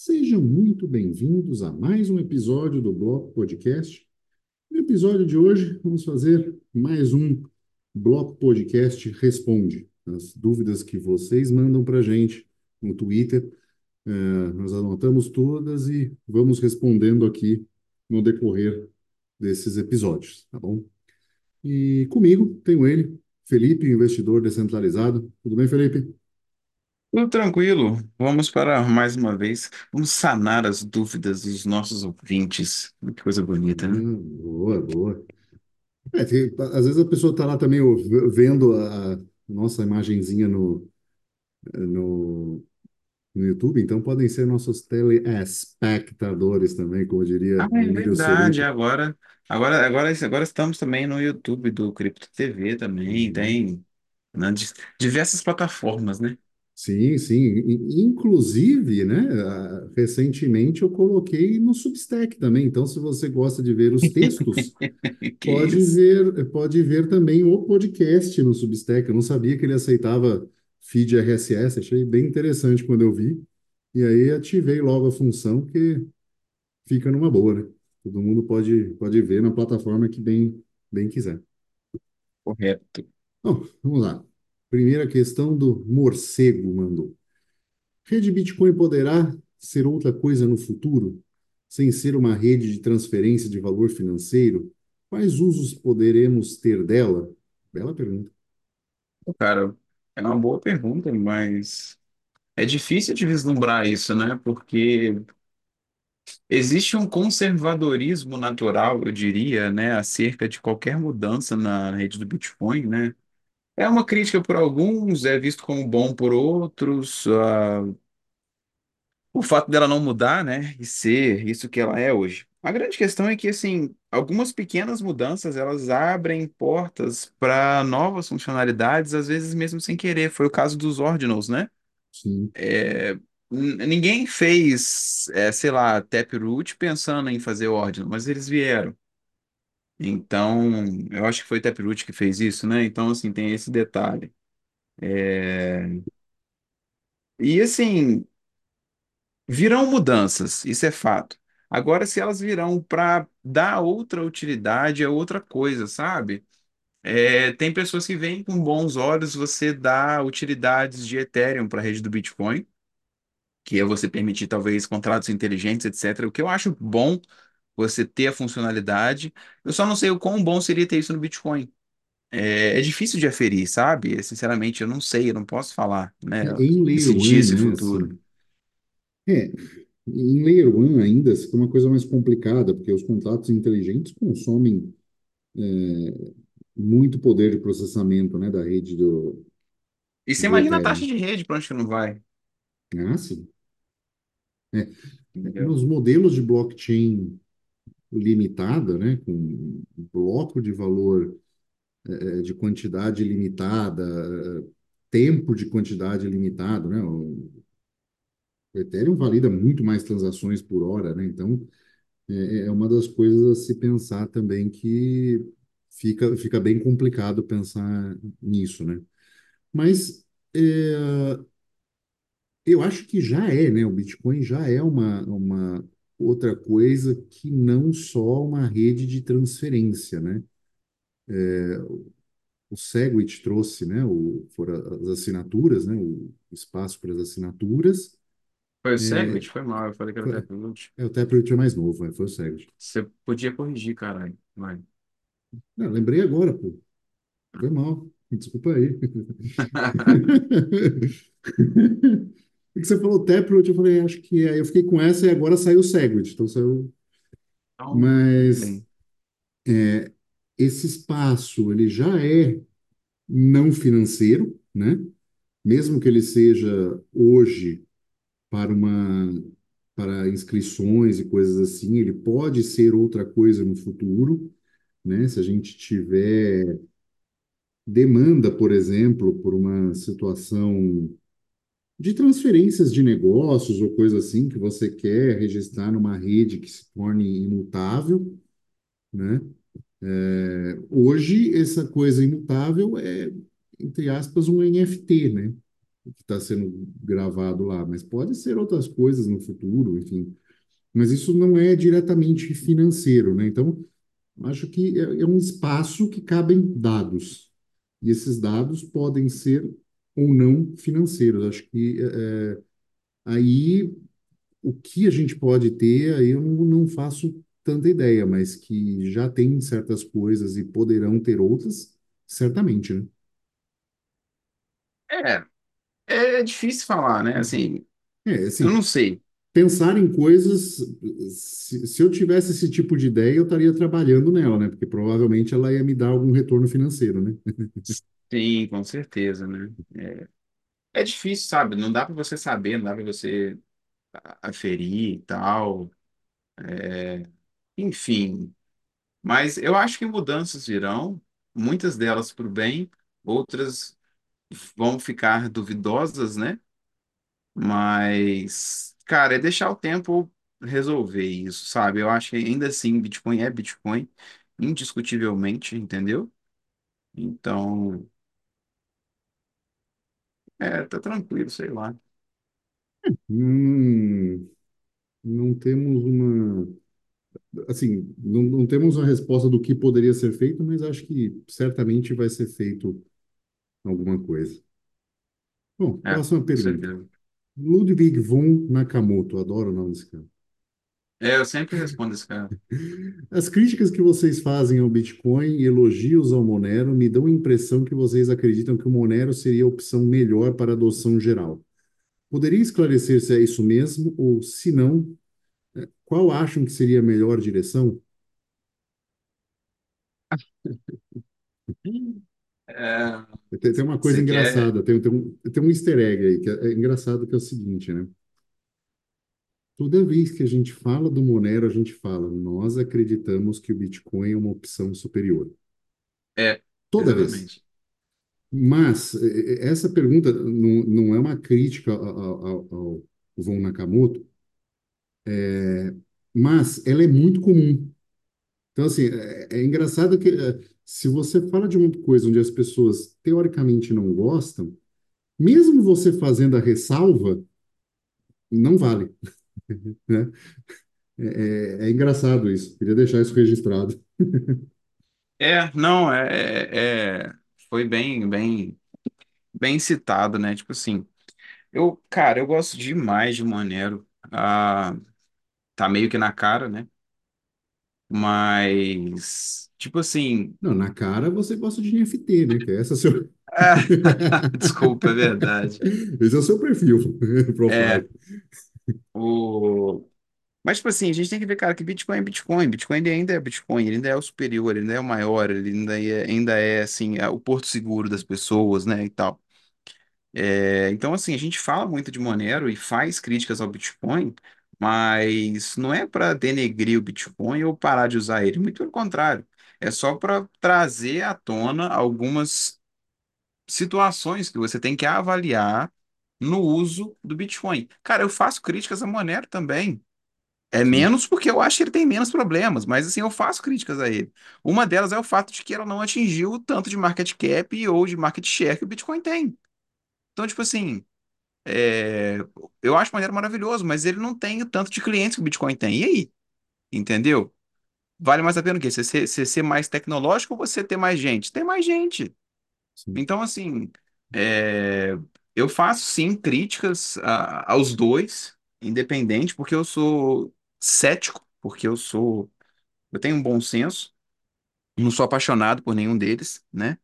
Sejam muito bem-vindos a mais um episódio do Bloco Podcast. No episódio de hoje, vamos fazer mais um Bloco Podcast Responde. As dúvidas que vocês mandam para a gente no Twitter, eh, nós anotamos todas e vamos respondendo aqui no decorrer desses episódios, tá bom? E comigo tenho ele, Felipe, investidor descentralizado. Tudo bem, Felipe? Tudo tranquilo. Vamos para mais uma vez. Vamos sanar as dúvidas dos nossos ouvintes. Que coisa bonita, né? Ah, boa, boa. É, tem- às vezes a pessoa está lá também ó, vendo a nossa imagenzinha no, no, no YouTube, então podem ser nossos telespectadores também, como Ah, diria é Emílio verdade. Surita. Agora, agora, agora, agora estamos também no YouTube do Cripto TV também. Uhum. Tem, né, di- diversas plataformas, né? Sim, sim. Inclusive, né, recentemente eu coloquei no Substack também. Então, se você gosta de ver os textos, pode isso? ver, pode ver também o podcast no Substack. Eu não sabia que ele aceitava feed RSS, achei bem interessante quando eu vi. E aí ativei logo a função que fica numa boa, né? Todo mundo pode, pode ver na plataforma que bem, bem quiser. Correto. Bom, vamos lá. Primeira questão do morcego mandou. Rede Bitcoin poderá ser outra coisa no futuro, sem ser uma rede de transferência de valor financeiro? Quais usos poderemos ter dela? Bela pergunta. Cara, é uma boa pergunta, mas é difícil de vislumbrar isso, né? Porque Existe um conservadorismo natural, eu diria, né, acerca de qualquer mudança na rede do Bitcoin, né? É uma crítica por alguns, é visto como bom por outros. ah, o fato dela não mudar, né, e ser isso que ela é hoje. A grande questão é que, assim, algumas pequenas mudanças, elas abrem portas para novas funcionalidades, às vezes mesmo sem querer. Foi o caso dos ordinals, né? Sim. É, n- ninguém fez, é, sei lá, Taproot pensando em fazer ordem, mas eles vieram. Então, eu acho que foi Taproot que fez isso, né? Então, assim, tem esse detalhe. E, assim, virão mudanças, isso é fato. Agora, se elas virão para dar outra utilidade, é outra coisa, sabe? É, tem pessoas que veem com bons olhos você dar utilidades de Ethereum para a rede do Bitcoin. que é você permitir talvez contratos inteligentes, etc. O que eu acho bom você ter a funcionalidade. Eu só não sei o quão bom seria ter isso no Bitcoin. É, é difícil de aferir, sabe? Sinceramente, eu não sei, eu não posso falar, né? É, em Layer One, esse né, futuro. assim, é, em Layer One ainda fica uma coisa mais complicada, porque os contratos inteligentes consomem muito poder de processamento, né, da rede do, E você do imagina a taxa de rede para onde que não vai, Ah, sim. É, nos modelos de blockchain limitada, né, com um bloco de valor eh, de quantidade limitada, eh, tempo de quantidade limitado, né? O Ethereum valida muito mais transações por hora, né? Então, é, é uma das coisas a se pensar também que fica, fica bem complicado pensar nisso, né? Mas é, eu acho que já é, né? O Bitcoin já é uma, uma outra coisa que não só uma rede de transferência, né? o Segwit trouxe, né, o, foram as assinaturas, né, o espaço para as assinaturas. Foi o É, Segwit? Foi mal, eu falei que era o foi- Taproot. é, o Taproot é mais novo, né, foi o Segwit. Você podia corrigir, caralho. Vai. Não, lembrei agora, pô. Foi mal. Desculpa aí. Que você falou Taproot, eu falei, acho que é. Aí eu fiquei com essa e agora saiu o Segwit. Então saiu. Então, Mas bem. esse espaço, ele já é não financeiro, né? Mesmo que ele seja hoje para uma para inscrições e coisas assim, ele pode ser outra coisa no futuro, né? Se a gente tiver demanda, por exemplo, por uma situação de transferências de negócios ou coisa assim que você quer registrar numa rede que se torne imutável, né? É, hoje essa coisa imutável é, entre aspas, um NFT, né? que está sendo gravado lá, mas pode ser outras coisas no futuro, enfim. Mas isso não é diretamente financeiro, né? Então, acho que é, é um espaço que cabem dados. E esses dados podem ser ou não financeiros. Acho que é, é aí o que a gente pode ter, aí eu não, não faço tanta ideia, mas que já tem certas coisas e poderão ter outras, certamente, né? É, é difícil falar, né? Assim, É, eu assim, não sei. pensar em coisas, se, se eu tivesse esse tipo de ideia, eu estaria trabalhando nela, né? Porque provavelmente ela ia me dar algum retorno financeiro, né? Sim, com certeza, né? É, é difícil, sabe? Não dá para você saber, não dá para você aferir e tal. Enfim, mas eu acho que mudanças virão, muitas delas para o bem, outras vão ficar duvidosas, né? Mas, cara, é deixar o tempo resolver isso, sabe? Eu acho que ainda assim Bitcoin é Bitcoin, indiscutivelmente, entendeu? Então, é, tá tranquilo, sei lá. Hum, não temos uma, assim, não, não temos uma resposta do que poderia ser feito, mas acho que certamente vai ser feito alguma coisa. Bom, É, próxima com pergunta. certeza. Ludwig von Nakamoto, adoro o nome desse cara. É, eu sempre respondo esse cara. As críticas que vocês fazem ao Bitcoin e elogios ao Monero me dão a impressão que vocês acreditam que o Monero seria a opção melhor para adoção geral. Poderia esclarecer se é isso mesmo ou, se não, qual acham que seria a melhor direção? É, Tem, tem uma coisa você quer. engraçada, tem, tem um, tem um easter egg aí, que é, é engraçado, que é o seguinte, né? Toda vez que a gente fala do Monero, a gente fala, nós acreditamos que o Bitcoin é uma opção superior. É, Toda vez. exatamente. Mas eh, eh, essa pergunta não, não é uma crítica ao, ao, ao Von Nakamoto, mas ela é muito comum. Então, assim, é, é engraçado que eh, se você fala de uma coisa onde as pessoas teoricamente não gostam, mesmo você fazendo a ressalva, não vale, né? É, é, é engraçado isso. Queria deixar isso registrado. É, não, é, é, é- foi bem, bem, bem citado, né? Tipo assim, eu, cara, eu gosto demais de Monero. Ah, tá meio que na cara, né? Mas, tipo assim, Não, na cara você gosta de NFT, né? Que é essa é seu... ah, desculpa, é verdade. Esse é o seu perfil, É, profile. O... Mas, tipo assim, a gente tem que ver, cara, que Bitcoin é Bitcoin. Bitcoin ainda é Bitcoin, ele ainda é o superior, ele ainda é o maior, ele ainda é, ainda é assim, é o porto seguro das pessoas, né, e tal. É, então, assim, a gente fala muito de Monero e faz críticas ao Bitcoin, mas não é para denegrir o Bitcoin ou parar de usar ele, muito pelo contrário. É só para trazer à tona algumas situações que você tem que avaliar no uso do Bitcoin. Cara, eu faço críticas a Monero também. É menos porque eu acho que ele tem menos problemas, mas assim, eu faço críticas a ele. Uma delas é o fato de que ela não atingiu o tanto de market cap ou de market share que o Bitcoin tem. Então, tipo assim, é, eu acho Monero maravilhoso, mas ele não tem o tanto de clientes que o Bitcoin tem. E aí? Entendeu? Vale mais a pena o quê? Você ser, você ser mais tecnológico ou você ter mais gente? Tem mais gente. sim. Então, assim, é, eu faço sim críticas a- aos dois, independente, porque eu sou cético, porque eu sou, eu tenho um bom senso, não sou apaixonado por nenhum deles, né?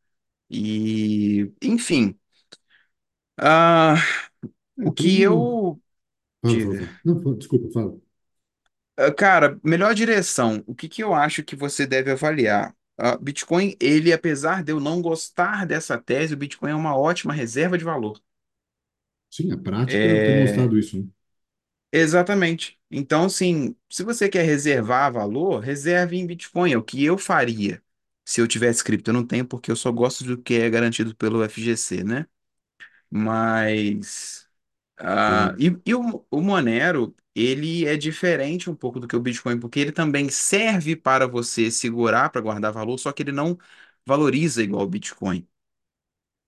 E, enfim, ah, o que uma... eu Fala, fala, fala. Não, fala, desculpa, fala. Ah, Cara, melhor direção. O que que eu acho que você deve avaliar? Ah, Bitcoin, ele, apesar de eu não gostar dessa tese, o Bitcoin é uma ótima reserva de valor. Sim, a prática tem É, mostrado isso, né? exatamente. Então, assim, se você quer reservar valor, reserve em Bitcoin. É o que eu faria se eu tivesse cripto. Eu não tenho porque eu só gosto do que é garantido pelo FGC, né? Mas Ah, e e o, o Monero, ele é diferente um pouco do que o Bitcoin, porque ele também serve para você segurar, para guardar valor, só que ele não valoriza igual o Bitcoin.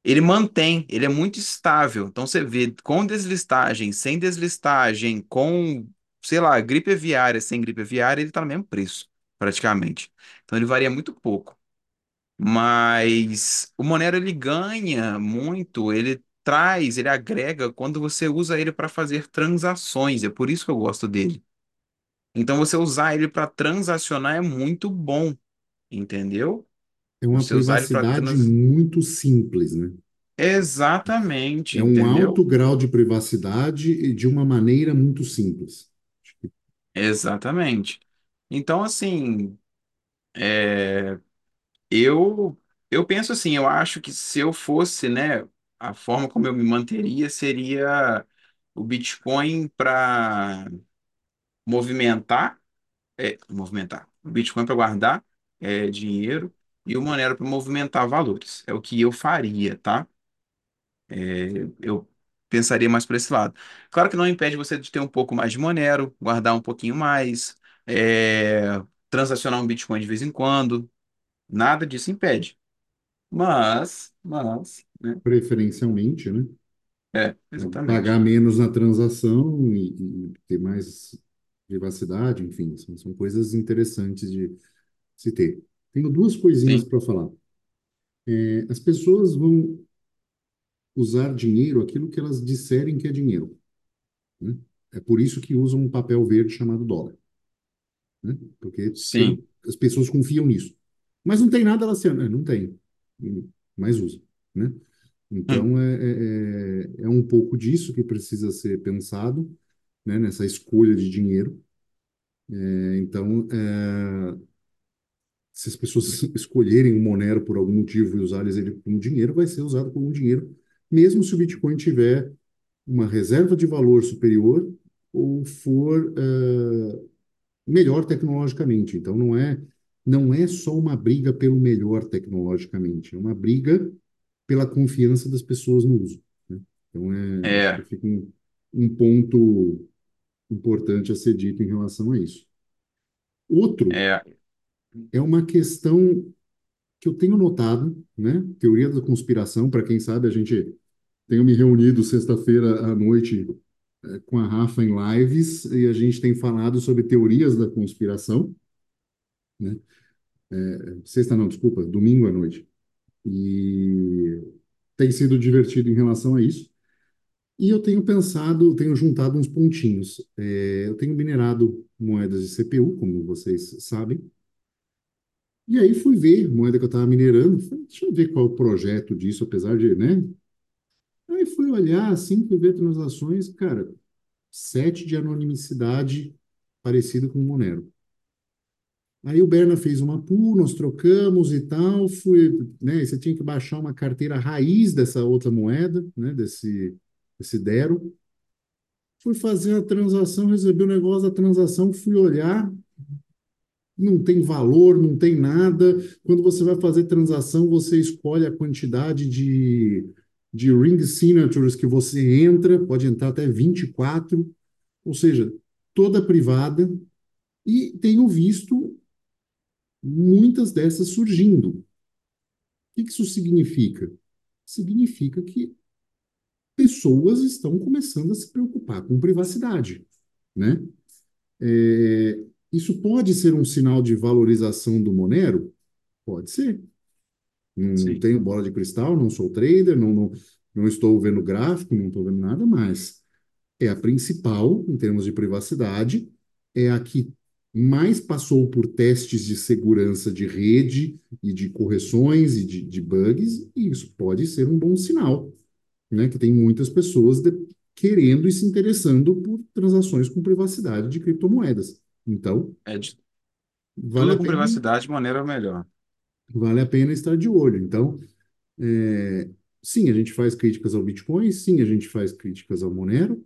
Ele mantém, ele é muito estável. Então você vê com deslistagem, sem deslistagem, com, sei lá, gripe aviária, sem gripe aviária, ele está no mesmo preço, praticamente. Então ele varia muito pouco. Mas o Monero ele ganha muito, ele traz, ele agrega quando você usa ele para fazer transações. É por isso que eu gosto dele. Então você usar ele para transacionar é muito bom, entendeu? É uma Você usar ele para privacidade trans... muito simples, né? Exatamente, É um alto entendeu? grau de privacidade e de uma maneira muito simples. Exatamente. Então, assim, é, eu eu penso assim, eu acho que se eu fosse, né, a forma como eu me manteria seria o Bitcoin para movimentar, é, movimentar, o Bitcoin para guardar é, dinheiro e o Monero para movimentar valores. É o que eu faria, tá? Eu pensaria mais por esse lado. Claro que não impede você de ter um pouco mais de Monero, guardar um pouquinho mais, é, transacionar um Bitcoin de vez em quando. Nada disso impede. Mas, mas, né? Preferencialmente, né? É, Pagar exatamente. menos na transação e, e ter mais privacidade, enfim, são, são coisas interessantes de se ter. Tenho duas coisinhas para falar. É, as pessoas vão usar dinheiro aquilo que elas disserem que é dinheiro, né? É por isso que usam um papel verde chamado dólar, né? Porque sim, as pessoas confiam nisso. Mas não tem nada lá sendo, é, não tem, mas usa, né? hum, Então, é, é, é é um pouco disso que precisa ser pensado, né, nessa escolha de dinheiro. É, Então, é, se as pessoas escolherem o Monero por algum motivo e usarem ele como dinheiro, vai ser usado como dinheiro, mesmo se o Bitcoin tiver uma reserva de valor superior ou for é, melhor tecnologicamente. Então, não é, não é só uma briga pelo melhor tecnologicamente, é uma briga pela confiança das pessoas no uso. né? Então, é, é, fica um, um ponto importante a ser dito em relação a isso. Outro é, é uma questão que eu tenho notado, né? Teoria da conspiração, para quem sabe, a gente tem me reunido sexta-feira à noite eh, com a Rafa em lives e a gente tem falado sobre teorias da conspiração, né? Sexta não, desculpa, domingo à noite. E tem sido divertido em relação a isso. E eu tenho pensado, tenho juntado uns pontinhos. É, eu tenho minerado moedas de CPU, como vocês sabem, e aí fui ver moeda que eu estava minerando. Falei, deixa eu ver qual é o projeto disso, apesar de, né? Aí fui olhar, assim, fui ver transações, cara, sete de anonimicidade parecido com o Monero. Aí o Berna fez uma pool, nós trocamos e tal, fui, né? Você tinha que baixar uma carteira raiz dessa outra moeda, né? Desse, desse Dero. Fui fazer a transação, recebi o negócio da transação, fui olhar, não tem valor, não tem nada. Quando você vai fazer transação, você escolhe a quantidade de, de ring signatures que você entra, pode entrar até 24, ou seja, toda privada. E tenho visto muitas dessas surgindo. O que isso significa? Significa que pessoas estão começando a se preocupar com privacidade, né? É, isso pode ser um sinal de valorização do Monero? Pode ser. Não sim, tenho bola de cristal, não sou trader, não, não, não estou vendo gráfico, não estou vendo nada mais. É a principal, em termos de privacidade, é a que mais passou por testes de segurança de rede e de correções e de, de bugs, e isso pode ser um bom sinal, né? Que tem muitas pessoas de, querendo e se interessando por transações com privacidade de criptomoedas. Então, é de vale tudo a com pena, privacidade de maneira melhor. vale a pena estar de olho. Então, É, sim, a gente faz críticas ao Bitcoin, sim, a gente faz críticas ao Monero,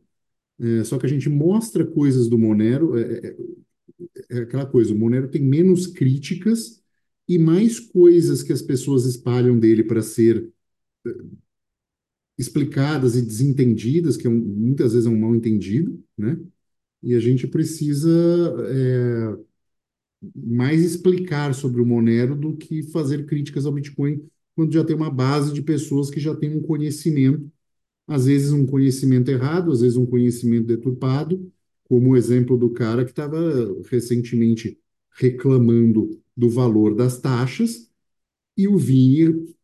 é, só que a gente mostra coisas do Monero, é, é, é aquela coisa, o Monero tem menos críticas e mais coisas que as pessoas espalham dele para ser explicadas e desentendidas, que é um, muitas vezes é um mal entendido, né? E a gente precisa é, mais explicar sobre o Monero do que fazer críticas ao Bitcoin quando já tem uma base de pessoas que já têm um conhecimento, às vezes um conhecimento errado, às vezes um conhecimento deturpado, como o exemplo do cara que estava recentemente reclamando do valor das taxas, e o Vini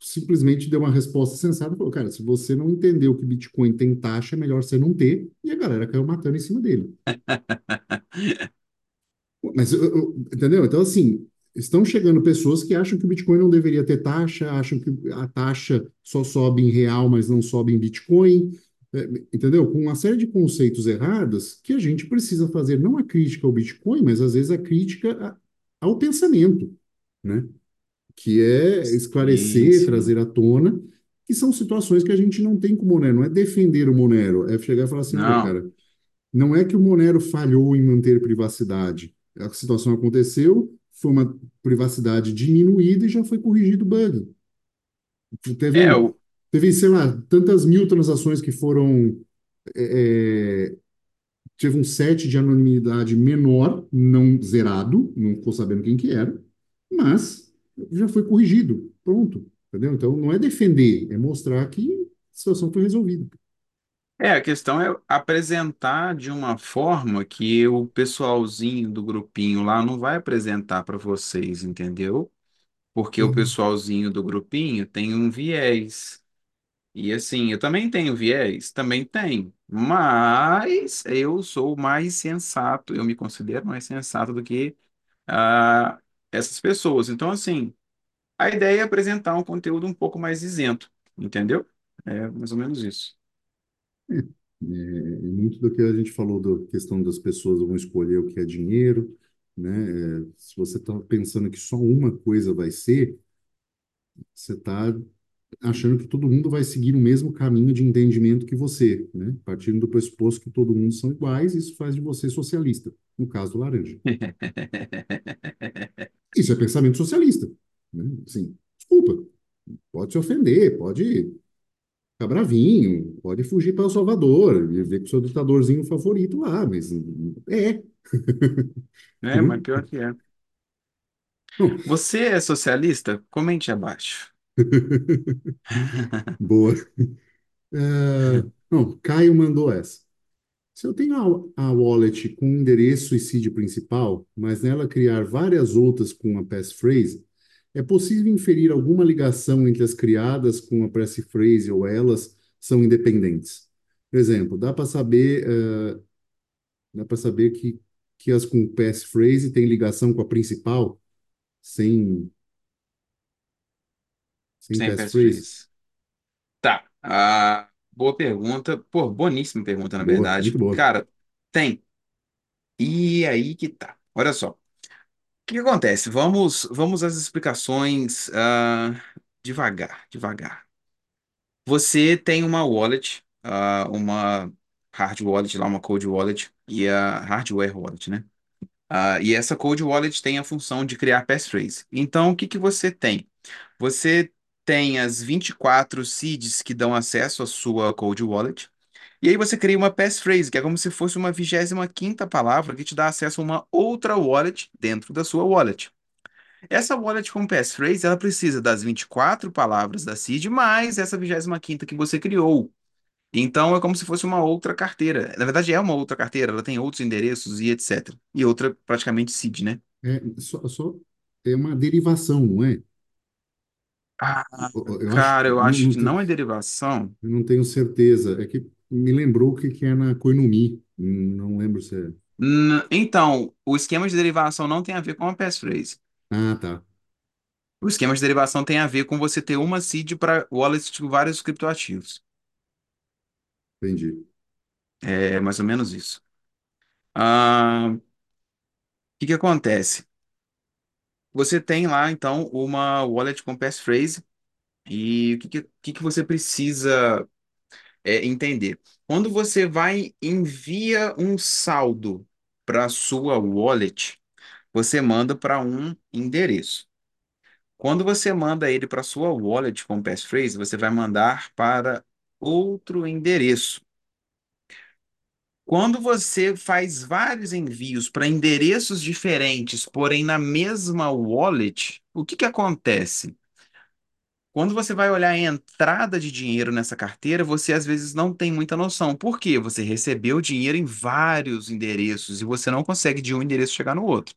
simplesmente deu uma resposta sensata, falou, cara, se você não entendeu que Bitcoin tem taxa, é melhor você não ter, e a galera caiu matando em cima dele. Mas, eu- eu- entendeu? Então, assim, estão chegando pessoas que acham que o Bitcoin não deveria ter taxa, acham que a taxa só sobe em real, mas não sobe em Bitcoin, é, entendeu? Com uma série de conceitos errados que a gente precisa fazer, não a crítica ao Bitcoin, mas às vezes a crítica a- ao pensamento, né? Que é esclarecer, sim. trazer à tona, que são situações que a gente não tem com o Monero, não é defender o Monero, é chegar e falar assim, Não. cara, não é que o Monero falhou em manter privacidade. A situação aconteceu, foi uma privacidade diminuída e já foi corrigido o bug. Teve É, o, teve, sei lá, tantas mil transações que foram. é, é, teve um set de anonimidade menor, não zerado, não ficou sabendo quem que era, mas já foi corrigido. Pronto. Entendeu? Então não é defender, é mostrar que a situação foi resolvida. é, a questão é apresentar de uma forma que o pessoalzinho do grupinho lá não vai apresentar para vocês, entendeu? Porque o Uhum. pessoalzinho do grupinho tem um viés. E assim, eu também tenho viés, também tenho. Mas eu sou mais sensato, eu me considero mais sensato do que ah, essas pessoas. Então, assim, a ideia é apresentar um conteúdo um pouco mais isento, entendeu? É mais ou menos isso. É, muito do que a gente falou da questão das pessoas vão escolher o que é dinheiro, né? É, se você está pensando que só uma coisa vai ser, você está achando que todo mundo vai seguir o mesmo caminho de entendimento que você, né? Partindo do pressuposto que todo mundo são iguais, isso faz de você socialista, no caso do laranja. Isso é pensamento socialista, né? Assim, desculpa, pode se ofender, pode ficar bravinho, pode fugir para El Salvador, viver com seu ditadorzinho favorito lá, mas é. É, mas pior que é. Você é socialista? Comente abaixo. boa. É, não, Caio mandou essa. Se eu tenho a, a wallet com endereço e seed principal, mas nela criar várias outras com a passphrase, é possível inferir alguma ligação entre as criadas com a passphrase ou elas são independentes? Por exemplo, dá para saber, eh, dá para saber que, que as com passphrase têm ligação com a principal sem, sem Sem passphrase? passphrase. Tá. Ah, boa pergunta. Pô, boníssima pergunta, na Boa, muito verdade. boa. Cara, tem. E aí que tá. Olha só. O que que acontece? Vamos, vamos às explicações ah, devagar, devagar. Você tem uma wallet, ah, uma hard wallet lá, uma cold wallet e a hardware wallet, né? Ah, e essa cold wallet tem a função de criar passphrase. Então, o que que você tem? Você tem as 24 seeds que dão acesso à sua cold wallet. E aí você cria uma passphrase, que é como se fosse uma vigésima quinta palavra que te dá acesso a uma outra wallet dentro da sua wallet. Essa wallet com passphrase, ela precisa das 24 palavras da seed mais essa vigésima quinta que você criou. Então é como se fosse uma outra carteira. Na verdade, é uma outra carteira, ela tem outros endereços e etc. E outra praticamente seed, né? É, só, só é uma derivação, não é? Ah, Eu, acho, cara, eu não, acho não, que não é derivação. eu não tenho certeza. É que me lembrou o que que é na Koinumi. Não lembro se é. N- Então, o esquema de derivação não tem a ver com a passphrase. Ah, tá. O esquema de derivação tem a ver com você ter uma seed para wallets de vários criptoativos. Entendi. É mais ou menos isso. Ah, O que que acontece? Você tem lá, então, uma wallet com passphrase e o que, que, que você precisa é, entender? Quando você vai envia um saldo para sua wallet, você manda para um endereço. Quando você manda ele para sua wallet com passphrase, você vai mandar para outro endereço. Quando você faz vários envios para endereços diferentes, porém na mesma wallet, o que que acontece? Quando você vai olhar a entrada de dinheiro nessa carteira, você às vezes não tem muita noção. Por quê? Você recebeu dinheiro em vários endereços e você não consegue de um endereço chegar no outro,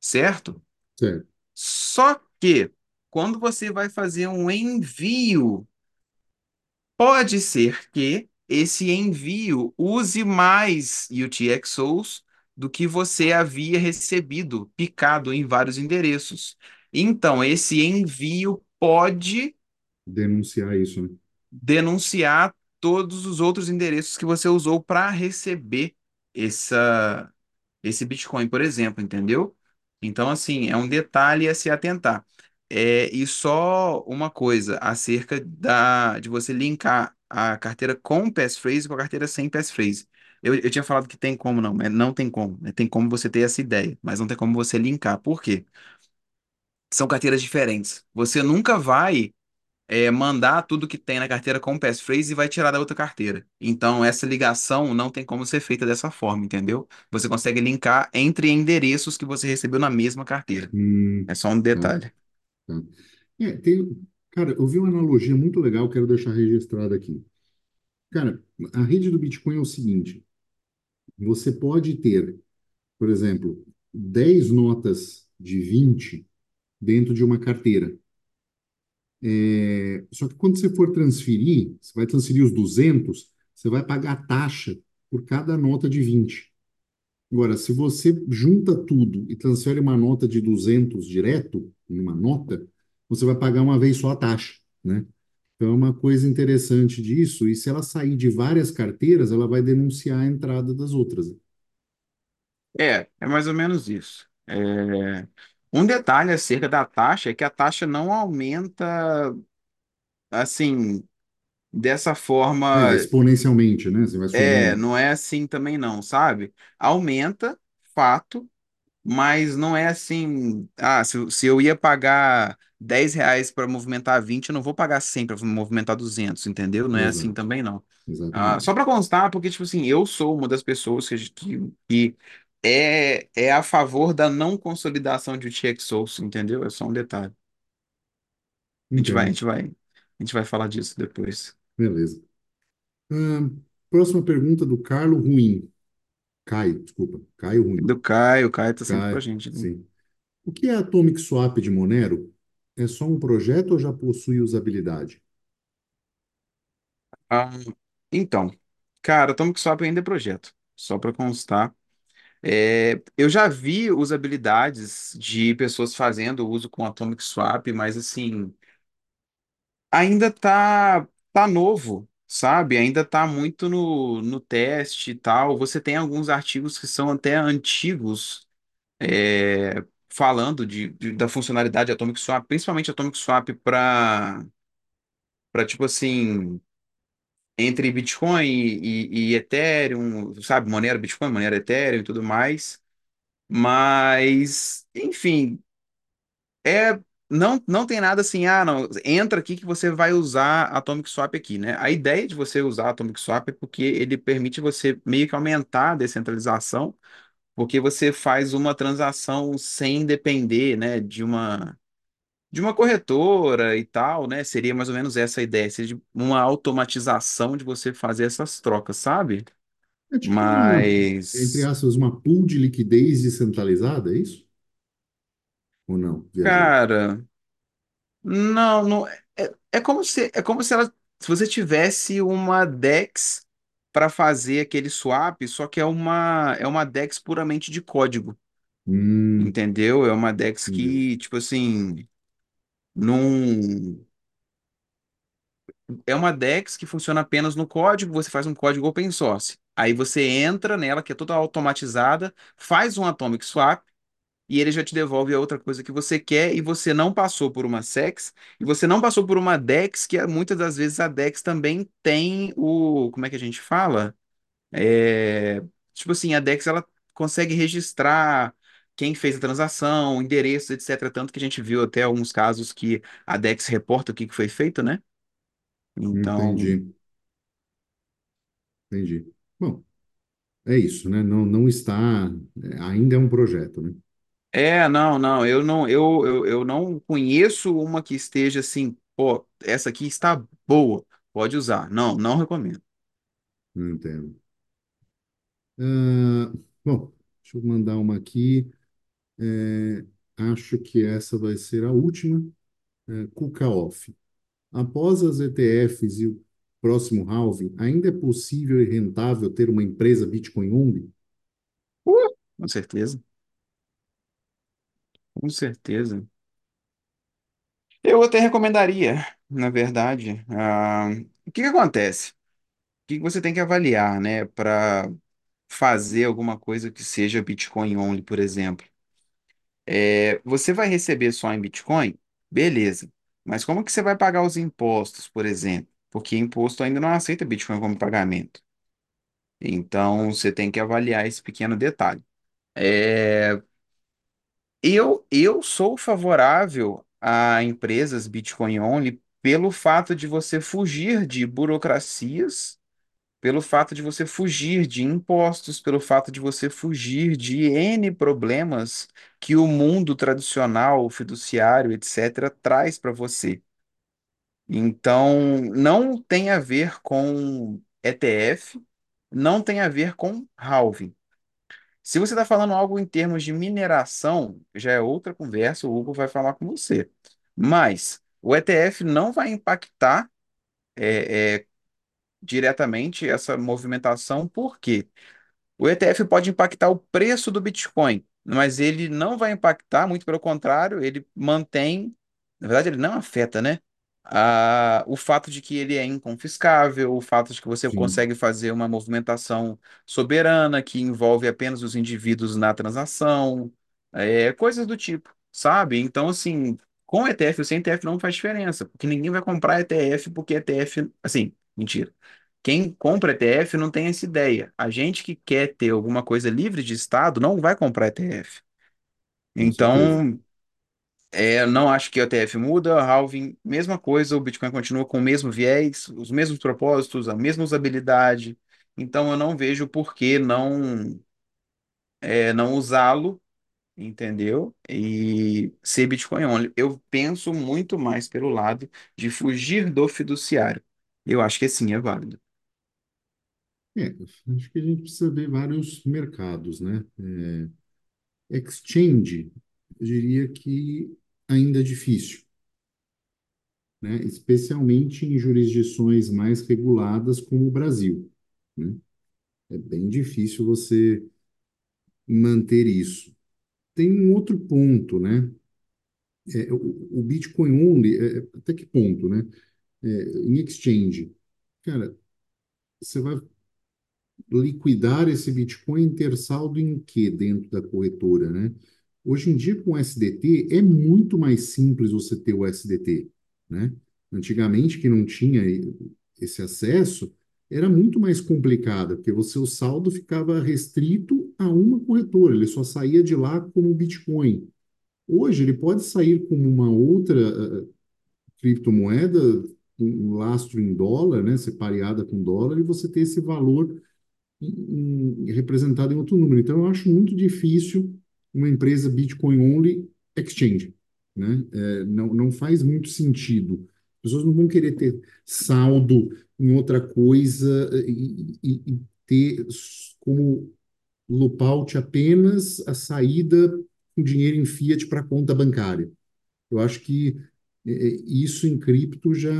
certo? Certo. Só que quando você vai fazer um envio, pode ser que esse envio use mais UTXOs do que você havia recebido, picado em vários endereços. Então, esse envio pode Denunciar isso, né? denunciar todos os outros endereços que você usou para receber essa, esse Bitcoin, por exemplo, entendeu? Então, assim, é um detalhe a se atentar. É, e só uma coisa acerca da, de você linkar a carteira com passphrase com a carteira sem passphrase. Eu, eu tinha falado que tem como não, mas não tem como. né? Tem como você ter essa ideia, mas não tem como você linkar. Por quê? São carteiras diferentes. Você nunca vai é, mandar tudo que tem na carteira com o passphrase e vai tirar da outra carteira. Então, essa ligação não tem como ser feita dessa forma, entendeu? Você consegue linkar entre endereços que você recebeu na mesma carteira. Hum, É só um detalhe. Tá. É, tem, cara, eu vi uma analogia muito legal, quero deixar registrado aqui. Cara, a rede do Bitcoin é o seguinte: você pode ter, por exemplo, 10 notas de 20 dentro de uma carteira. É, só que quando você for transferir, você vai transferir os 200, você vai pagar taxa por cada nota de 20. Agora, se você junta tudo e transfere uma nota de 200 direto, em uma nota, você vai pagar uma vez só a taxa, né? Então, é uma coisa interessante disso, e se ela sair de várias carteiras, ela vai denunciar a entrada das outras. É, é mais ou menos isso. É, Um detalhe acerca da taxa é que a taxa não aumenta assim, dessa É, forma. exponencialmente, né? É, não é assim também não, sabe? Aumenta, fato, Mas não é assim, ah, se, se eu ia pagar 10 reais para movimentar 20, eu não vou pagar 100 para movimentar 200, entendeu? Não é assim Exato, também, não. Ah, só para constar, porque, tipo assim, eu sou uma das pessoas que, que, que é, é a favor da não consolidação de UTXOs, entendeu? É só um detalhe. A gente vai, a gente vai, a gente vai falar disso depois. Beleza. Ah, próxima pergunta do Carlo Ruim. Caio, desculpa. Caio Ruim. Do Caio, o Caio tá sempre com a Caio, gente. né? sim. O que é Atomic Swap de Monero? É só um projeto ou já possui usabilidade? Ah, então, cara, Atomic Swap ainda é projeto, só para constar. É, eu já vi usabilidades de pessoas fazendo uso com Atomic Swap, mas assim, ainda tá, tá novo, sabe? Ainda tá muito no, no teste e tal. Você tem alguns artigos que são até antigos, é, falando de, de- da funcionalidade de Atomic Swap, principalmente Atomic Swap para para tipo assim, entre Bitcoin e, e Ethereum, sabe? Monero Bitcoin, Monero Ethereum e tudo mais. Mas, enfim, é não, não tem nada assim, ah, não, entra aqui que você vai usar Atomic Swap aqui, né? A ideia de você usar Atomic Swap é porque ele permite você meio que aumentar a descentralização, porque você faz uma transação sem depender, né, de uma de uma corretora e tal, né? Seria mais ou menos essa a ideia, seria uma automatização de você fazer essas trocas, sabe? É tipo uma, entre Mas aspas, uma pool de liquidez descentralizada, é isso? Ou não? Cara, Não, não é, é como se é como se ela se você tivesse uma DEX para fazer aquele swap, só que é uma é uma DEX puramente de código, Hum, entendeu? É uma DEX entendi. que, tipo assim, não é uma DEX que funciona apenas no código, você faz um código open source. Aí você entra nela, que é toda automatizada, faz um atomic swap e ele já te devolve a outra coisa que você quer e você não passou por uma SEX e você não passou por uma DEX, que é- muitas das vezes a DEX também tem o, como é que a gente fala? É, tipo assim, a DEX ela consegue registrar quem fez a transação, endereço, etc. Tanto que a gente viu até alguns casos que a DEX reporta o que foi feito, né? Então, Entendi, entendi. Bom, é isso, né? Não, não está, é, ainda é um projeto, né? É, não, não, eu não, eu, eu, eu não conheço uma que esteja assim pô, essa aqui está boa, pode usar. Não, não recomendo. Não entendo. Ah, bom, deixa eu mandar uma aqui. É, acho que essa vai ser a última. É, Kuka Off. Após as ETFs e o próximo halving, ainda é possível e rentável ter uma empresa Bitcoin only? Uh, com certeza, com certeza. Eu até recomendaria, na verdade. Ah, o que que acontece? O que que você tem que avaliar, né, para fazer alguma coisa que seja Bitcoin only, por exemplo? É, você vai receber só em Bitcoin? Beleza. Mas como que você vai pagar os impostos, por exemplo? Porque imposto ainda não aceita Bitcoin como pagamento. Então, você tem que avaliar esse pequeno detalhe. Eu, eu sou favorável a empresas Bitcoin only pelo fato de você fugir de burocracias, pelo fato de você fugir de impostos, pelo fato de você fugir de N problemas que o mundo tradicional, fiduciário, etc., traz para você. Então, não tem a ver com ETF, não tem a ver com halving. Se você está falando algo em termos de mineração, já é outra conversa, o Hugo vai falar com você. Mas o ETF não vai impactar é, é, diretamente essa movimentação, por quê? O ETF pode impactar o preço do Bitcoin, mas ele não vai impactar, muito pelo contrário, ele mantém, na verdade, ele não afeta, né? Ah, o fato de que ele é inconfiscável, o fato de que você Sim, consegue fazer uma movimentação soberana que envolve apenas os indivíduos na transação, é, coisas do tipo, sabe? Então, assim, com ETF ou sem ETF não faz diferença, porque ninguém vai comprar ETF porque ETF, assim, mentira. Quem compra ETF não tem essa ideia. A gente que quer ter alguma coisa livre de Estado não vai comprar ETF. Então, é, não acho que o ETF muda, halving, mesma coisa, o Bitcoin continua com o mesmo viés, os mesmos propósitos, a mesma usabilidade. Então, eu não vejo por que não, é, não usá-lo, entendeu? E ser Bitcoin only. Eu penso muito mais pelo lado de fugir do fiduciário. Eu acho que sim, é válido. É, acho que a gente precisa ver vários mercados, né? É, exchange, eu diria que ainda é difícil, né? Especialmente em jurisdições mais reguladas como o Brasil, né? É bem difícil você manter isso. Tem um outro ponto, né? É, o, o Bitcoin only, é, até que ponto, né? É, em exchange, cara, você vai liquidar esse Bitcoin ter saldo em quê dentro da corretora, né? Hoje em dia, com o SDT, é muito mais simples você ter o SDT, né? Antigamente, que não tinha esse acesso, era muito mais complicado, porque você, o saldo ficava restrito a uma corretora, ele só saía de lá como Bitcoin. Hoje, ele pode sair como uma outra uh, criptomoeda, um lastro em dólar, né, separada com dólar, e você ter esse valor em- em- representado em outro número. Então, eu acho muito difícil uma empresa Bitcoin only exchange, né? É, não, não faz muito sentido. As pessoas não vão querer ter saldo em outra coisa e, e- e ter como lookout apenas a saída com dinheiro em fiat para conta bancária. Eu acho que é, é, isso em cripto já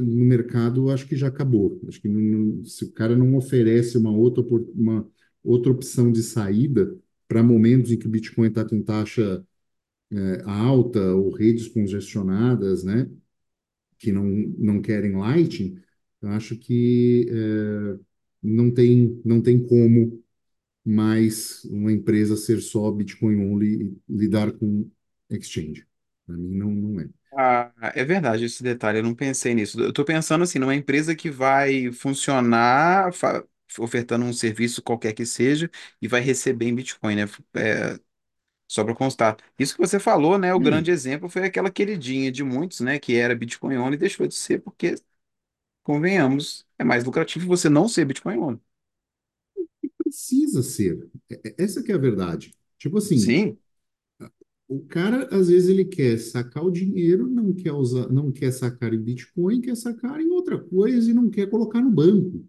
no mercado acho que já acabou. Acho que não- se o cara não oferece uma outra uma outra opção de saída para momentos em que o Bitcoin está com taxa é, alta ou redes congestionadas, né, que não não querem Lightning, eu acho que é, não tem não tem como mais uma empresa ser só Bitcoin only e lidar com exchange. Para mim não não é. Ah, é verdade esse detalhe, eu não pensei nisso. Eu tô pensando assim, numa empresa que vai funcionar ofertando um serviço qualquer que seja e vai receber em Bitcoin, né? É, só para constar. Isso que você falou, né? O É, grande exemplo foi aquela queridinha de muitos, né? Que era Bitcoin only e deixou de ser porque, convenhamos, é mais lucrativo você não ser Bitcoin only. Precisa ser. É- é- Essa que é a verdade. Tipo assim, Sim, o cara, às vezes, ele quer sacar o dinheiro, não quer usar, não quer sacar em Bitcoin, quer sacar em outra coisa e não quer colocar no banco.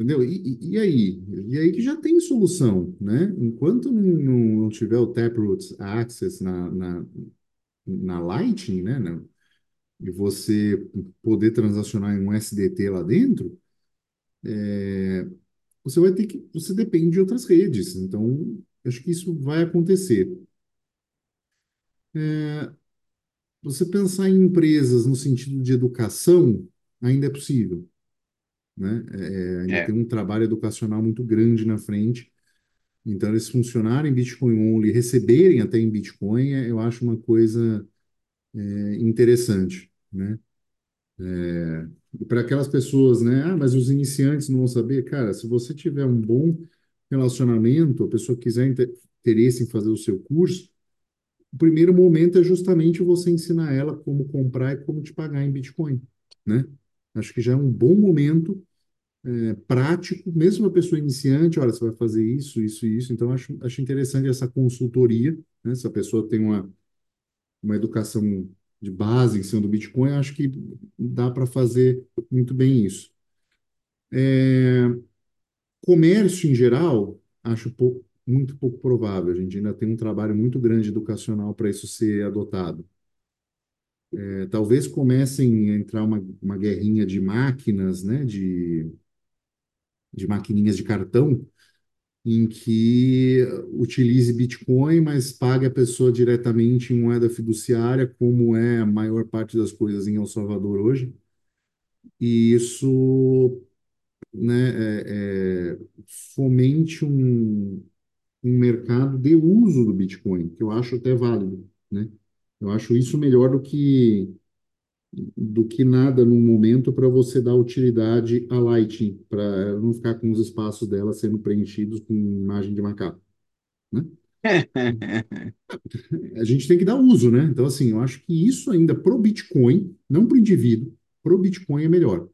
Entendeu? E, e, aí? E aí que já tem solução, né? Enquanto não, não, tiver o Taproot Access na, na, na Lightning, né? E você poder transacionar em um SDT lá dentro, você vai ter que, você depende de outras redes. Então, acho que isso vai acontecer. Você pensar em empresas no sentido de educação, ainda é possível, né? É, é, ainda É, tem um trabalho educacional muito grande na frente. Então, eles funcionarem em Bitcoin only, receberem até em Bitcoin, é, eu acho uma coisa é, interessante, né? E para aquelas pessoas, né? Ah, mas os iniciantes não vão saber. Cara, se você tiver um bom relacionamento, a pessoa quiser inter- interesse em fazer o seu curso, o primeiro momento é justamente você ensinar ela como comprar e como te pagar em Bitcoin, né? Acho que já é um bom momento é, prático, mesmo uma pessoa iniciante, olha, você vai fazer isso, isso e isso. Então, acho, acho interessante essa consultoria, né? Se a pessoa tem uma, uma educação de base em cima do Bitcoin, acho que dá para fazer muito bem isso. Comércio, em geral, acho pouco, muito pouco provável. A gente ainda tem um trabalho muito grande educacional para isso ser adotado. É, talvez comecem a entrar uma, uma guerrinha de máquinas, né, de, de maquininhas de cartão, em que utilize Bitcoin, mas pague a pessoa diretamente em moeda fiduciária, como é a maior parte das coisas em El Salvador hoje. E isso, né, é, é, fomente um, um mercado de uso do Bitcoin, que eu acho até válido, né? Eu acho isso melhor do que do que nada no momento para você dar utilidade à Lightning, para não ficar com os espaços dela sendo preenchidos com imagem de macaco, né? A gente tem que dar uso, né? Então, assim, eu acho que isso ainda pro Bitcoin, não pro indivíduo, pro Bitcoin é melhor,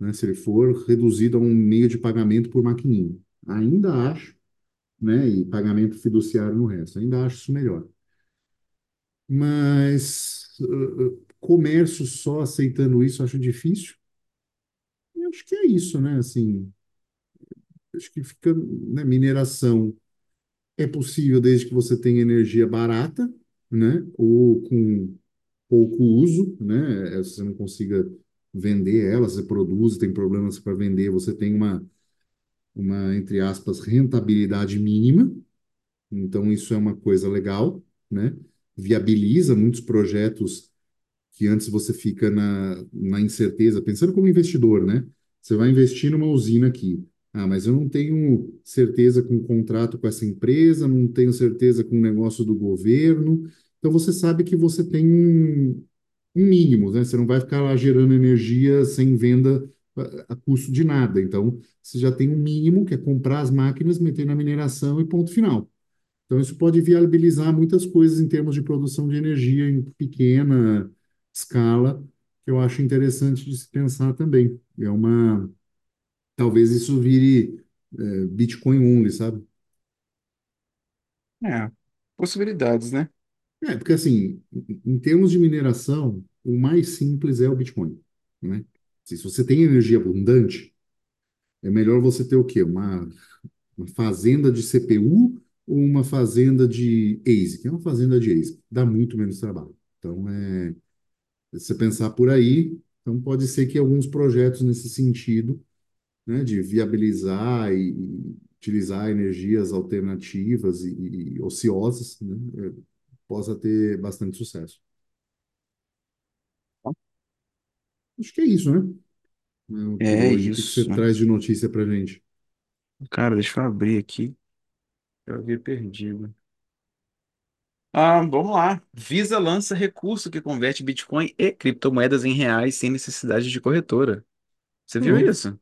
né? Se ele for reduzido a um meio de pagamento por maquininha. Ainda acho, né? E pagamento fiduciário no resto, ainda acho isso melhor. Mas uh, comércio só aceitando isso, acho difícil. E acho que é isso, né? Assim, acho que fica, né? Mineração é possível desde que você tenha energia barata, né? Ou com pouco uso, né? Se você não consiga vender ela, você produz, tem problemas para vender, você tem uma, uma, entre aspas, rentabilidade mínima. Então, isso é uma coisa legal, né? Viabiliza muitos projetos que antes você fica na, na incerteza, pensando como investidor, né? Você vai investir numa usina aqui. Ah, mas eu não tenho certeza com o contrato com essa empresa, não tenho certeza com o negócio do governo. Então você sabe que você tem um, um mínimo, né? Você não vai ficar lá gerando energia sem venda a, a custo de nada. Então você já tem um mínimo, que é comprar as máquinas, meter na mineração e ponto final. Então, isso pode viabilizar muitas coisas em termos de produção de energia em pequena escala, que eu acho interessante de se pensar também. É uma, talvez isso vire é, Bitcoin only, sabe? é. Possibilidades, né? É, porque assim, em termos de mineração, o mais simples é o Bitcoin, né? Se você tem energia abundante, é melhor você ter o quê? Uma, uma fazenda de CPU ou uma fazenda de ASIC? É uma fazenda de ASIC, dá muito menos trabalho. Então, é, Se você pensar por aí, então pode ser que alguns projetos nesse sentido, né, de viabilizar e, e utilizar energias alternativas e, e ociosas, né, eh, possa ter bastante sucesso. Acho que é isso, né? Eh, Por É hoje, o que que você isso. traz de notícia para gente? Cara, deixa eu abrir aqui. Eu havia perdido. Ah, vamos lá. Visa lança recurso que converte Bitcoin e criptomoedas em reais sem necessidade de corretora. Você viu Pronto, isso?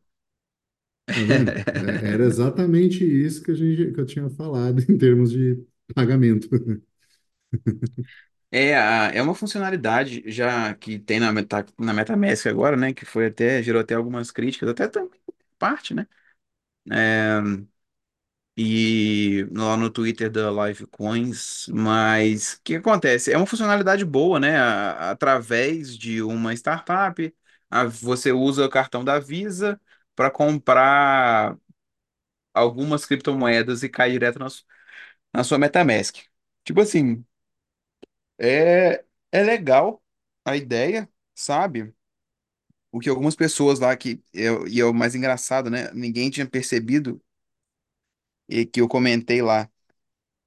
tá vendo? É, Era exatamente isso que a gente, que eu tinha falado em termos de pagamento. É, a- é uma funcionalidade já que tem na, Meta, na MetaMask agora, né? Que foi até, gerou até algumas críticas, até também parte, né? E lá no Twitter da Livecoins, mas o que acontece? É uma funcionalidade boa, né? Através de uma startup, você usa o cartão da Visa para comprar algumas criptomoedas e cai direto na, na sua MetaMask. Tipo assim, é, é legal a ideia, sabe? O que algumas pessoas lá que, eu, e é o mais engraçado, né? Ninguém tinha percebido e que eu comentei lá.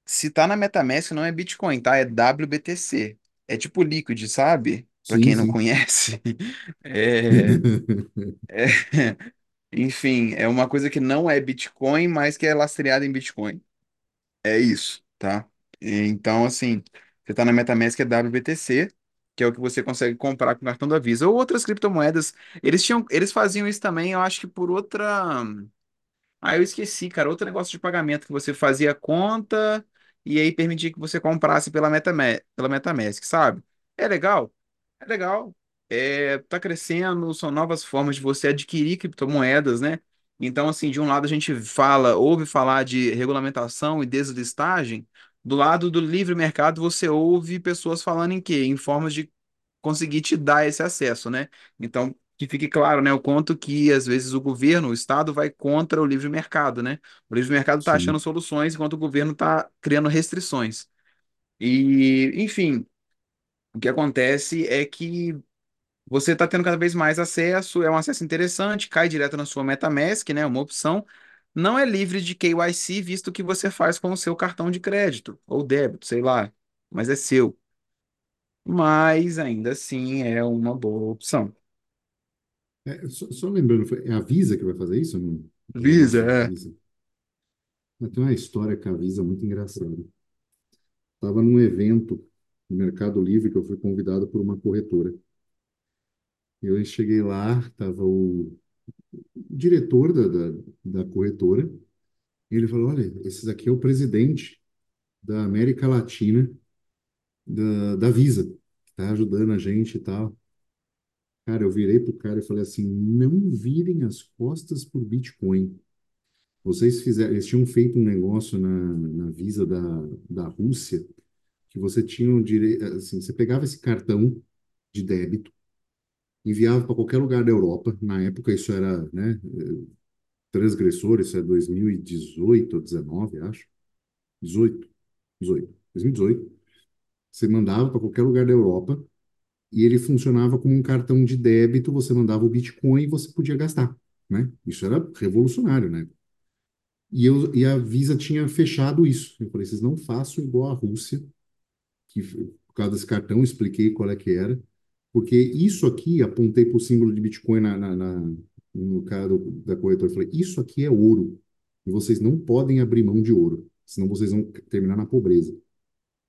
Se tá na MetaMask, não é Bitcoin, tá? É WBTC. É tipo Liquid, sabe? Pra Sim, quem não sim. conhece. É, é- enfim, é uma coisa que não é Bitcoin, mas que é lastreada em Bitcoin. É isso, tá? Então, assim, você tá na MetaMask é WBTC, que é o que você consegue comprar com o cartão da Visa. Ou outras criptomoedas. Eles tinham, eles faziam isso também, eu acho que por outra. Ah, eu esqueci, cara. Outro negócio de pagamento que você fazia conta e aí permitia que você comprasse pela MetaMask, pela MetaMask, sabe? É legal? É legal. É, tá crescendo, são novas formas de você adquirir criptomoedas, né? Então, assim, de um lado a gente fala, ouve falar de regulamentação e deslistagem, do lado do livre mercado você ouve pessoas falando em quê? Em formas de conseguir te dar esse acesso, né? Então, que fique claro, né, o quanto que às vezes o governo, o Estado vai contra o livre mercado, né? O livre mercado está achando soluções enquanto o governo está criando restrições. E, enfim, o que acontece é que você está tendo cada vez mais acesso, é um acesso interessante, cai direto na sua MetaMask, né? Uma opção. Não é livre de KYC, visto que você faz com o seu cartão de crédito ou débito, sei lá, mas é seu. Mas ainda assim é uma boa opção. É, só, só lembrando, foi, é a Visa que vai fazer isso? Não? Visa, é. Visa. Mas tem uma história com a Visa muito engraçada. Estava num evento no Mercado Livre que eu fui convidado por uma corretora. Eu cheguei lá, estava o diretor da, da, da corretora, ele falou: Olha, esse aqui é o presidente da América Latina da, da Visa, que está ajudando a gente e tal. Cara, eu virei pro cara e falei assim: não virem as costas por Bitcoin. Vocês fizeram, eles tinham feito um negócio na, na Visa da, da Rússia que você tinha o direito, assim, você pegava esse cartão de débito, enviava para qualquer lugar da Europa. Na época isso era, né, transgressor, isso é 2018 ou 19, acho. 18, 18, 2018. Você mandava para qualquer lugar da Europa e ele funcionava como um cartão de débito, você mandava o Bitcoin e você podia gastar, né? Isso era revolucionário, né? E, eu, e a Visa tinha fechado isso. Eu falei, vocês não façam igual a Rússia, que por causa desse cartão, expliquei qual é que era, porque isso aqui, apontei para o símbolo de Bitcoin na, na, na- no cara do- da corretora, falei, isso aqui é ouro, e vocês não podem abrir mão de ouro, senão vocês vão terminar na pobreza.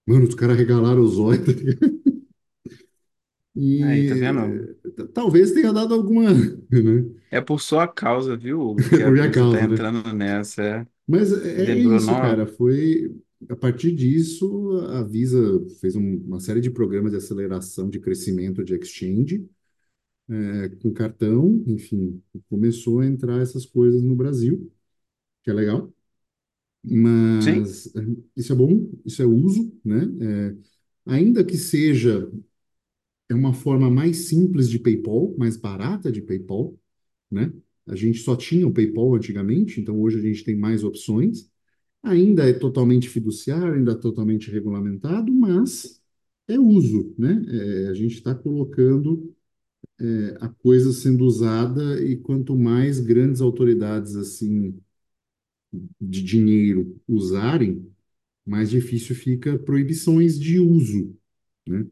Mano, os caras regalaram os olhos, tá ligado? Aí, tá vendo? e talvez tenha dado alguma, né? É por sua causa, viu, Hugo, que, Por é, minha você tá causa, né? entrando nessa. É. Mas é, é Lembrou, isso, não? cara. Foi a partir disso a Visa fez um- uma série de programas de aceleração de crescimento de exchange é, com cartão, enfim, começou a entrar essas coisas no Brasil, que é legal. Sim, Mas eh, isso é bom, isso é uso, né? É, ainda que seja é uma forma mais simples de PayPal, mais barata de PayPal, né? A gente só tinha o PayPal antigamente, então hoje a gente tem mais opções. Ainda é totalmente fiduciário, ainda é totalmente regulamentado, mas é uso, né? É, a gente está colocando é, a coisa sendo usada e quanto mais grandes autoridades assim de dinheiro usarem, mais difícil fica proibições de uso, né?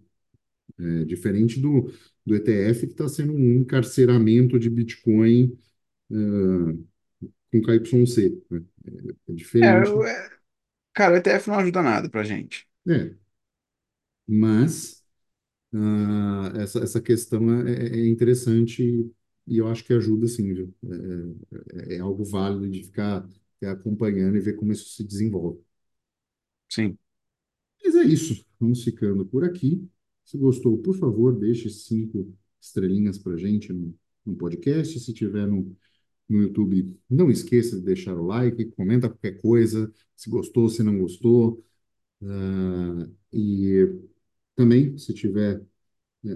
É diferente do, do ETF que está sendo um encarceramento de Bitcoin ah, com KYC, né? É, é é, eu- diferente, é, cara, o ETF não ajuda nada pra gente. é, mas Ah, essa, essa questão é, é é interessante e eu acho que ajuda, sim, viu? É, é- algo válido de ficar acompanhando e ver como isso se desenvolve. Sim. Mas é isso, vamos ficando por aqui. Se gostou, por favor, deixe cinco estrelinhas para gente no, no podcast. Se tiver no, no YouTube, não esqueça de deixar o like, comenta qualquer coisa, se gostou, se não gostou. Uh, e também, se tiver, é,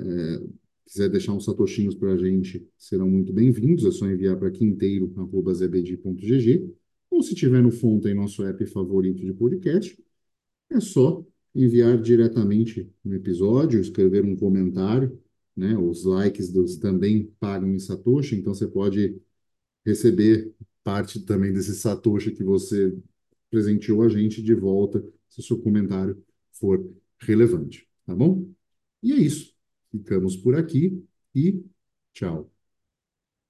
quiser deixar uns satoshinhos para a gente, serão muito bem-vindos. É só enviar para quinteiro.zbd.gg. Ou se tiver no Fonte, nosso app favorito de podcast, é só enviar diretamente no episódio, escrever um comentário, né? Os likes dos também pagam em Satoshi, então você pode receber parte também desse Satoshi que você presenteou a gente de volta, se o seu comentário for relevante, tá bom? E é isso. Ficamos por aqui e tchau.